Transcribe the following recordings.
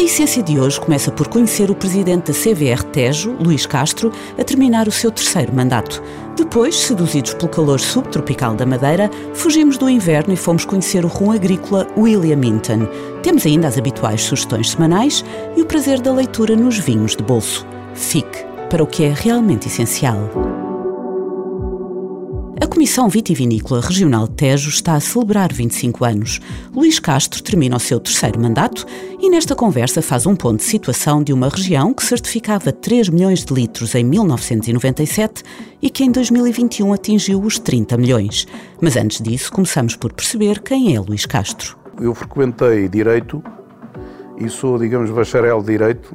A essência de hoje começa por conhecer o presidente da CVR Tejo, Luís Castro, a terminar o seu terceiro mandato. Depois, seduzidos pelo calor subtropical da Madeira, fugimos do inverno e fomos conhecer o rum agrícola William Minton. Temos ainda as habituais sugestões semanais e o prazer da leitura nos vinhos de bolso. Fique para o que é realmente essencial. A Comissão Vitivinícola Regional de Tejo está a celebrar 25 anos. Luís Castro termina o seu terceiro mandato e nesta conversa faz um ponto de situação de uma região que certificava 3 milhões de litros em 1997 e que em 2021 atingiu os 30 milhões. Mas antes disso, começamos por perceber quem é Luís Castro. Eu frequentei Direito e sou, digamos, bacharel de Direito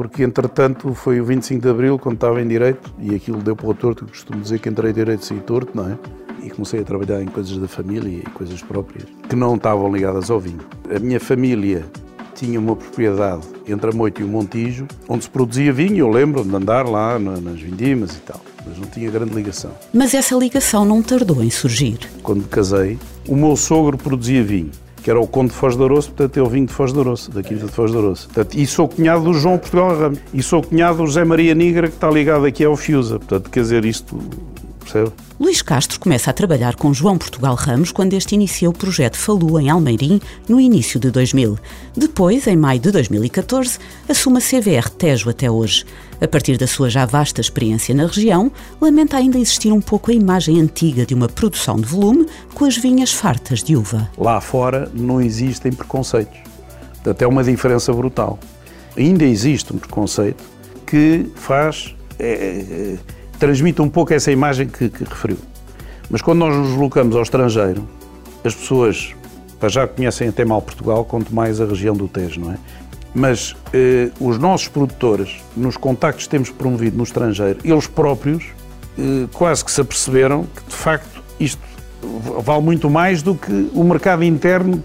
porque entretanto foi o 25 de Abril, quando estava em Direito, e aquilo deu para o torto, eu costumo dizer que entrei em Direito sem torto, não é? E comecei a trabalhar em coisas da família e coisas próprias, que não estavam ligadas ao vinho. A minha família tinha uma propriedade entre a Moita e o Montijo, onde se produzia vinho, eu lembro de andar lá nas vindimas e tal, mas não tinha grande ligação. Mas essa ligação não tardou em surgir. Quando me casei, o meu sogro produzia vinho que era o Conde de Foz de Aroço, portanto o vinho de Foz de Aroço, da Quinta de Foz de Aroço. Portanto, e sou cunhado do João Portugal Ramos. E sou cunhado do José Maria Nigra, que está ligado aqui ao Fiusa. Portanto, quer dizer, isto percebe? Luís Castro começa a trabalhar com João Portugal Ramos quando este inicia o projeto Falu em Almeirim no início de 2000. Depois, em maio de 2014, assume a CVR Tejo até hoje. A partir da sua já vasta experiência na região, lamenta ainda existir um pouco a imagem antiga de uma produção de volume com as vinhas fartas de uva. Lá fora não existem preconceitos. Até uma diferença brutal. Ainda existe um preconceito que faz. É, é, transmite um pouco essa imagem que, que referiu. Mas quando nós nos deslocamos ao estrangeiro, as pessoas já conhecem até mal Portugal, quanto mais a região do Tejo, não é? Mas eh, os nossos produtores, nos contactos que temos promovido no estrangeiro, eles próprios eh, quase que se aperceberam que, de facto, isto vale muito mais do que o mercado interno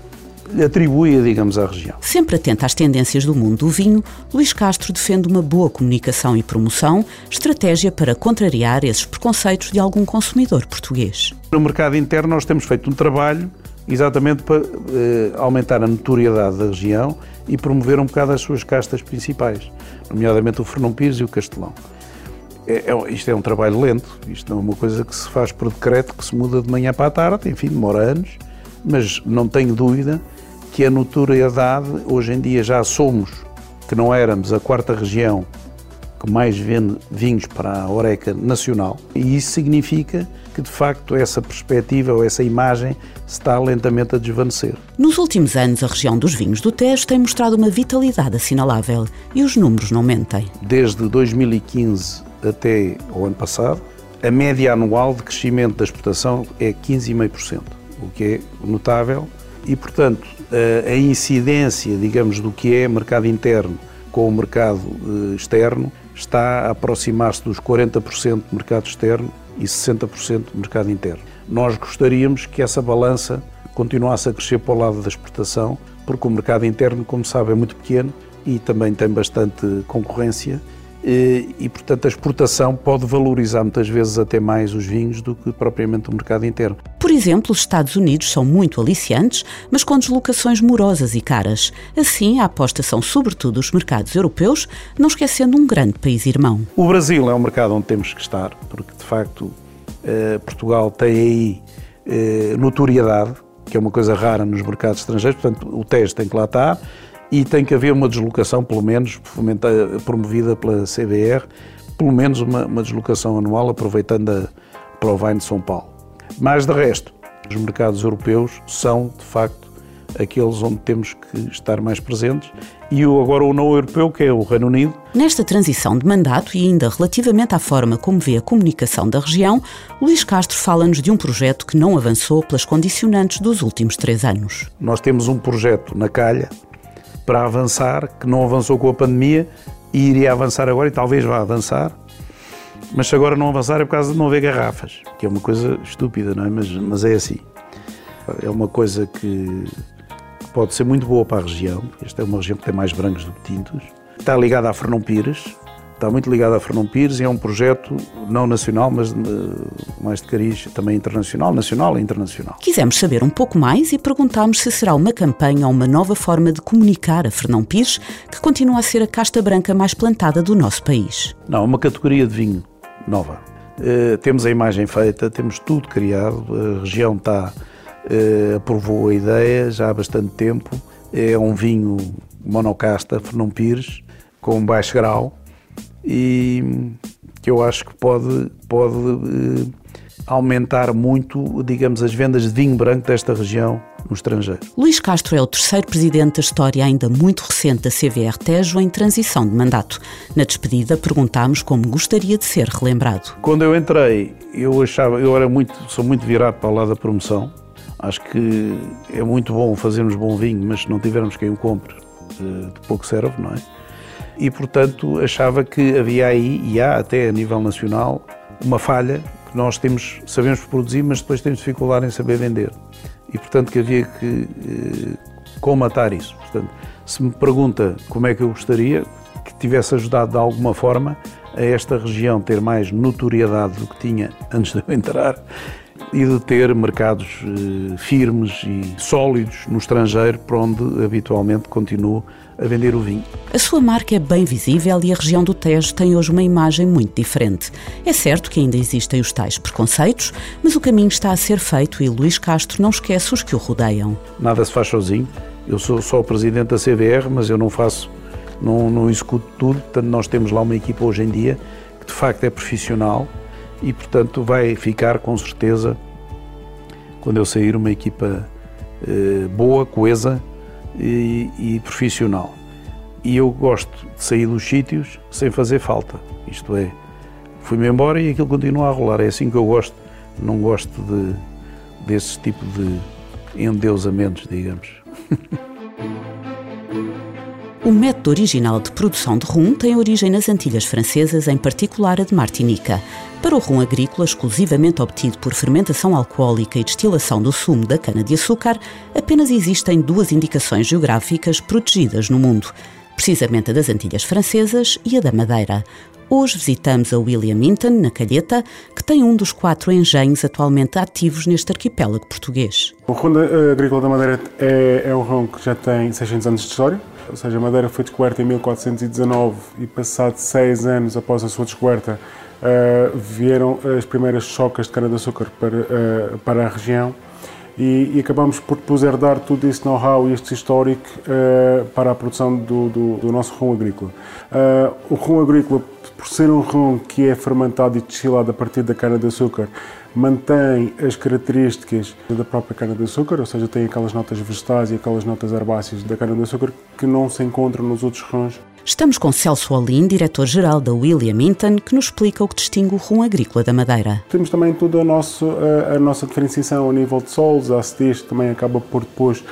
atribui, digamos, à região. Sempre atento às tendências do mundo do vinho, Luís Castro defende uma boa comunicação e promoção, estratégia para contrariar esses preconceitos de algum consumidor português. No mercado interno nós temos feito um trabalho exatamente para eh, aumentar a notoriedade da região e promover um bocado as suas castas principais, nomeadamente o Fernão Pires e o Castelão. É, é, isto é um trabalho lento, isto não é uma coisa que se faz por decreto, que se muda de manhã para a tarde, enfim, demora anos, mas não tenho dúvida que a notoriedade, hoje em dia já somos, que não éramos a quarta região que mais vende vinhos para a Oreca nacional, e isso significa que de facto essa perspectiva ou essa imagem está lentamente a desvanecer. Nos últimos anos, a região dos vinhos do Tejo tem mostrado uma vitalidade assinalável e os números não mentem. Desde 2015 até o ano passado, a média anual de crescimento da exportação é 15,5%, o que é notável e, portanto, a incidência, digamos, do que é mercado interno com o mercado eh, externo está a aproximar-se dos 40% de mercado externo e 60% de mercado interno. Nós gostaríamos que essa balança continuasse a crescer para o lado da exportação, porque o mercado interno, como sabe, é muito pequeno e também tem bastante concorrência e, portanto, a exportação pode valorizar muitas vezes até mais os vinhos do que propriamente o mercado interno. Por exemplo, os Estados Unidos são muito aliciantes, mas com deslocações morosas e caras. Assim, a aposta são sobretudo os mercados europeus, não esquecendo um grande país irmão. O Brasil é um mercado onde temos que estar, porque de facto eh, Portugal tem aí eh, notoriedade, que é uma coisa rara nos mercados estrangeiros, portanto o teste tem que lá estar e tem que haver uma deslocação, pelo menos, promovida pela CBR, pelo menos uma, uma deslocação anual, aproveitando a Provine de São Paulo. Mas, de resto, os mercados europeus são, de facto, aqueles onde temos que estar mais presentes e agora o não europeu, que é o Reino Unido. Nesta transição de mandato e ainda relativamente à forma como vê a comunicação da região, Luís Castro fala-nos de um projeto que não avançou pelas condicionantes dos últimos três anos. Nós temos um projeto na calha para avançar, que não avançou com a pandemia e iria avançar agora e talvez vá avançar, Mas se agora não avançar é por causa de não haver garrafas, que é uma coisa estúpida, não é? Mas, mas é assim. É uma coisa que pode ser muito boa para a região. Esta é uma região que tem mais brancos do que tintos. Está ligada a Fernão Pires, está muito ligada a Fernão Pires e é um projeto não nacional, mas eh, mais de cariz também internacional, nacional e internacional. Quisemos saber um pouco mais e perguntámos se será uma campanha ou uma nova forma de comunicar a Fernão Pires, que continua a ser a casta branca mais plantada do nosso país. Não, uma categoria de vinho nova. Uh, temos a imagem feita, temos tudo criado, a região está, uh, aprovou a ideia já há bastante tempo. É um vinho monocasta, Fernão Pires, com baixo grau e que eu acho que pode, pode uh, aumentar muito, digamos, as vendas de vinho branco desta região no estrangeiro. Luís Castro é o terceiro presidente da história ainda muito recente da CVR Tejo em transição de mandato. Na despedida perguntámos como gostaria de ser relembrado. Quando eu entrei, eu achava, eu era muito, sou muito virado para o lado da promoção. Acho que é muito bom fazermos bom vinho, mas se não tivermos quem o compre, de pouco serve, não é? E portanto achava que havia aí e há até a nível nacional uma falha que nós temos, sabemos produzir, mas depois temos dificuldade em saber vender e, portanto, que havia que eh, comatar isso. Portanto, se me pergunta como é que eu gostaria que tivesse ajudado de alguma forma a esta região ter mais notoriedade do que tinha antes de eu entrar e de ter mercados eh, firmes e sólidos no estrangeiro, para onde habitualmente continuo a vender o vinho. A sua marca é bem visível e a região do Tejo tem hoje uma imagem muito diferente. É certo que ainda existem os tais preconceitos, mas o caminho está a ser feito e Luís Castro não esquece os que o rodeiam. Nada se faz sozinho. Eu sou só o presidente da CBR, mas eu não faço, não, não executo tudo. Portanto, nós temos lá uma equipa hoje em dia que de facto é profissional e, portanto, vai ficar com certeza, quando eu sair, uma equipa eh, boa, coesa e, e profissional. E eu gosto de sair dos sítios sem fazer falta. Isto é, fui-me embora e aquilo continua a rolar. É assim que eu gosto. Não gosto de, desse tipo de endeusamentos, digamos. O método original de produção de rum tem origem nas Antilhas Francesas, em particular a de Martinica. Para o rum agrícola, exclusivamente obtido por fermentação alcoólica e destilação do sumo da cana-de-açúcar, apenas existem duas indicações geográficas protegidas no mundo, precisamente a das Antilhas Francesas e a da Madeira. Hoje visitamos a William Minton, na Calheta, que tem um dos quatro engenhos atualmente ativos neste arquipélago português. O rum agrícola da Madeira é, é um rum que já tem 600 anos de história, ou seja, Madeira foi descoberta em 1419 e passado seis anos após a sua descoberta uh, vieram as primeiras chocas de cana-de-açúcar para, uh, para a região e, e, acabamos por depois herdar tudo esse know-how e este histórico uh, para a produção do, do, do nosso rum agrícola. o rum agrícola, por ser um rum que é fermentado e destilado a partir da cana-de-açúcar, mantém as características da própria cana-de-açúcar, ou seja, tem aquelas notas vegetais e aquelas notas herbáceas da cana-de-açúcar que não se encontram nos outros rons. Estamos com Celso Olim, diretor-geral da William Minton, que nos explica o que distingue o rum agrícola da Madeira. Temos também toda a nossa, a, nossa diferenciação a nível de solos, a acidez também acaba por depois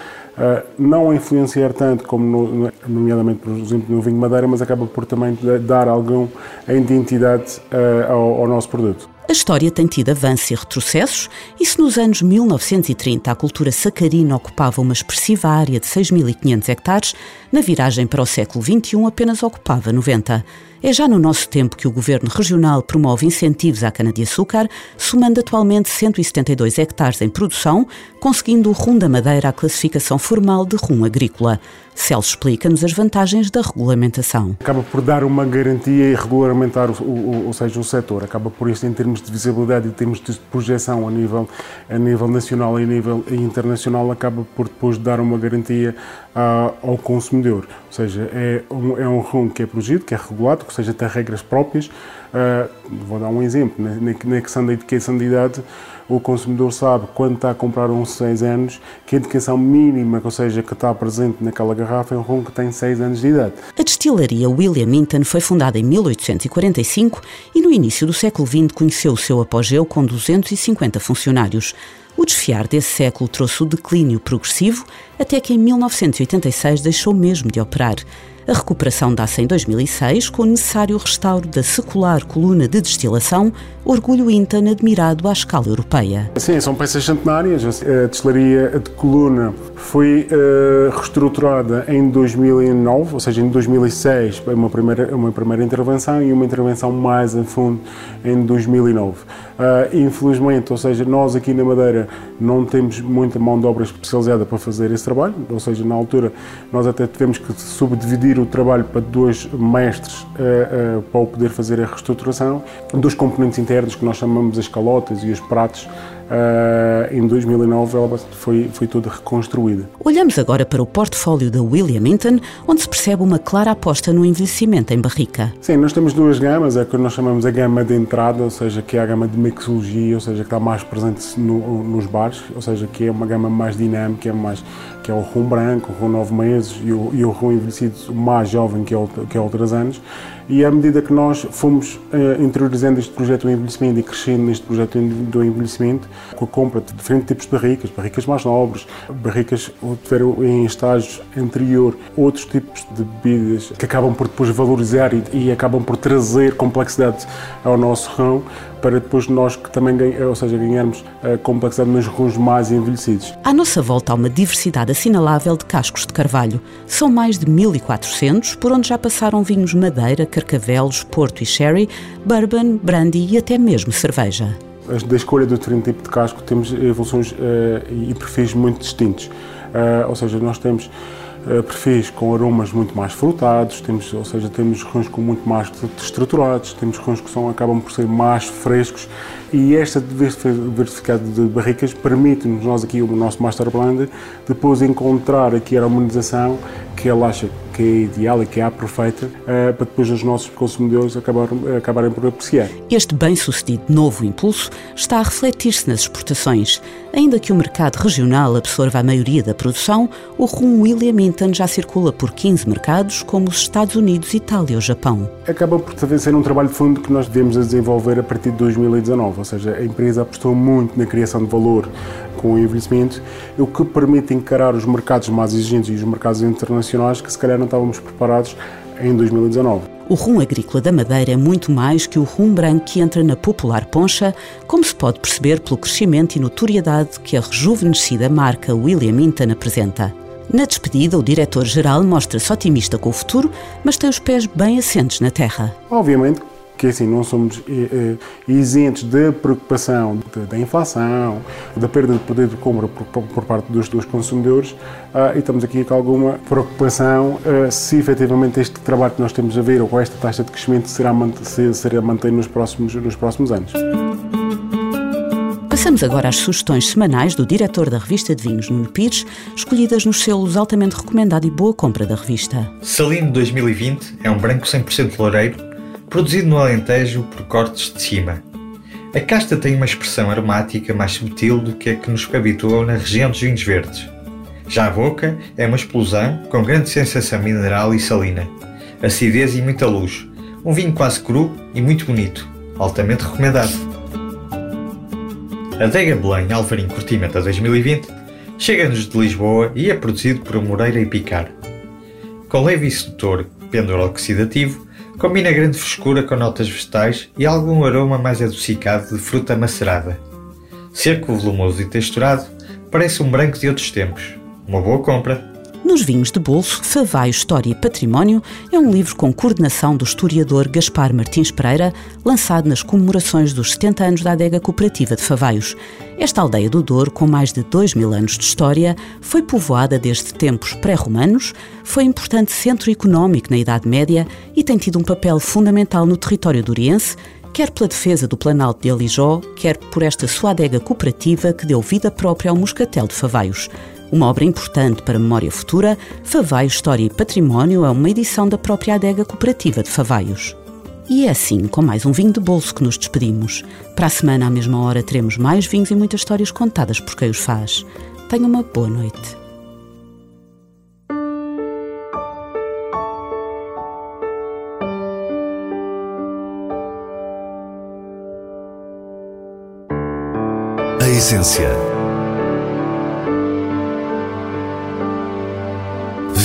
não influenciar tanto como, no, nomeadamente, por exemplo, no vinho Madeira, mas acaba por também dar alguma identidade uh, ao, ao nosso produto. A história tem tido avanços e retrocessos, e se nos anos 1930 a cultura sacarina ocupava uma expressiva área de 6.500 hectares, na viragem para o século XXI apenas ocupava 90. É já no nosso tempo que o Governo Regional promove incentivos à cana-de-açúcar, somando atualmente 172 hectares em produção, conseguindo o rum da Madeira a classificação formal de rum agrícola. Celso explica-nos as vantagens da regulamentação. Acaba por dar uma garantia e regulamentar, o, o, ou seja, o setor. Acaba por isso, em termos de visibilidade e termos de projeção a nível, a nível nacional e a nível internacional, acaba por depois dar uma garantia uh, ao consumidor. Ou seja, é um, é um rum que é protegido, que é regulado, ou seja, tem regras próprias. Uh, vou dar um exemplo, na, na questão da etiqueta de idade, o consumidor sabe quando está a comprar uns 6 anos que a indicação mínima, ou seja, que está presente naquela garrafa é um rum que tem 6 anos de idade. A destilaria William Minton foi fundada em 1845 e no início do século XX conheceu o seu apogeu com 250 funcionários. O desfiar desse século trouxe o declínio progressivo até que em 1986 deixou mesmo de operar. A recuperação dá-se em 2006 com o necessário restauro da secular coluna de destilação, orgulho Intan admirado à escala europeia. Sim, são peças centenárias. A destilaria de coluna foi uh, reestruturada em 2009, ou seja, em 2006, uma primeira, uma primeira intervenção e uma intervenção mais a fundo em 2009. Uh, eh, infelizmente, ou seja, nós aqui na Madeira não temos muita mão de obra especializada para fazer esse trabalho, ou seja, na altura nós até tivemos que subdividir o trabalho para dois mestres uh, para o poder fazer a reestruturação, dos componentes internos que nós chamamos as calotas e os pratos Uh, em 2009 ela foi, foi toda reconstruída. Olhamos agora para o portfólio da William Minton, onde se percebe uma clara aposta no envelhecimento em barrica. Sim, nós temos duas gamas, é que nós chamamos a gama de entrada, ou seja, que é a gama de mixologia, ou seja, que está mais presente no, nos bares, ou seja, que é uma gama mais dinâmica, é mais, que é o rum branco, o rum nove meses e o, e o rum envelhecido mais jovem, que é o, que é o 3 anos. E à medida que nós fomos uh, interiorizando este projeto do envelhecimento e crescendo neste projeto do envelhecimento, com a compra de diferentes tipos de barricas, barricas mais nobres, barricas que tiveram em estágios anterior outros tipos de bebidas que acabam por depois valorizar e, e acabam por trazer complexidade ao nosso rão, para depois nós que também, ou seja, ganharmos a complexidade nos rons mais envelhecidos. À nossa volta há uma diversidade assinalável de cascos de carvalho. São mais de 1400, por onde já passaram vinhos Madeira, Carcavelos, Porto e Sherry, Bourbon, Brandy e até mesmo cerveja. Da escolha do diferente tipo de casco temos evoluções uh, e perfis muito distintos. Uh, ou seja, nós temos perfis com aromas muito mais frutados, temos, ou seja, temos rões com muito mais estruturados, temos rões que são, acabam por ser mais frescos e esta diversificado de barricas permite-nos, nós aqui, o nosso Master Blend, depois encontrar aqui a harmonização que ele acha que é ideal e que é a perfeita uh, para depois os nossos consumidores acabarem, acabarem por apreciar. Este bem-sucedido novo impulso está a refletir-se nas exportações. Ainda que o mercado regional absorva a maioria da produção, o rum William Minton já circula por 15 mercados, como os Estados Unidos, Itália ou Japão. Acaba por ser um trabalho de fundo que nós devemos desenvolver a partir de 2019, ou seja, a empresa apostou muito na criação de valor com o envelhecimento, o que permite encarar os mercados mais exigentes e os mercados internacionais que se calhar não estávamos preparados em 2019. O rum agrícola da Madeira é muito mais que o rum branco que entra na popular poncha, como se pode perceber pelo crescimento e notoriedade que a rejuvenescida marca William Minton apresenta. Na despedida, o diretor-geral mostra-se otimista com o futuro, mas tem os pés bem assentes na terra. Obviamente que assim não somos eh, eh, isentos da preocupação da inflação, da perda de poder de compra por, por parte dos, dos consumidores ah, e estamos aqui com alguma preocupação ah, se efetivamente este trabalho que nós temos a ver ou esta taxa de crescimento será, se, será mantido nos próximos, nos próximos anos. Passamos agora às sugestões semanais do diretor da revista de vinhos, Nuno Pires, escolhidas nos selos altamente recomendado e boa compra da revista. Salino 2020 é um branco 100% loureiro produzido no Alentejo por cortes de cima. A casta tem uma expressão aromática mais sutil do que a que nos habituou na região dos vinhos verdes. Já a boca é uma explosão com grande sensação mineral e salina, acidez e muita luz. Um vinho quase cru e muito bonito, altamente recomendado. A Dega Belém Alvarim Cortimenta 2020 chega-nos de Lisboa e é produzido por Moreira e Picar. Com leve sedutor pêndulo oxidativo, Combina grande frescura com notas vegetais e algum aroma mais adocicado de fruta macerada. Seco, volumoso e texturado, parece um branco de outros tempos. Uma boa compra. Nos Vinhos de Bolso, Favaio História e Património é um livro com coordenação do historiador Gaspar Martins Pereira, lançado nas comemorações dos 70 anos da adega cooperativa de Favaios. Esta aldeia do Douro, com mais de 2 mil anos de história, foi povoada desde tempos pré-romanos, foi importante centro económico na Idade Média e tem tido um papel fundamental no território duriense, quer pela defesa do Planalto de Alijó, quer por esta sua adega cooperativa que deu vida própria ao Moscatel de Favaios. Uma obra importante para a memória futura, Favaio História e Património é uma edição da própria adega cooperativa de Favaios. E é assim, com mais um vinho de bolso que nos despedimos. Para a semana, à mesma hora, teremos mais vinhos e muitas histórias contadas por quem os faz. Tenha uma boa noite. A essência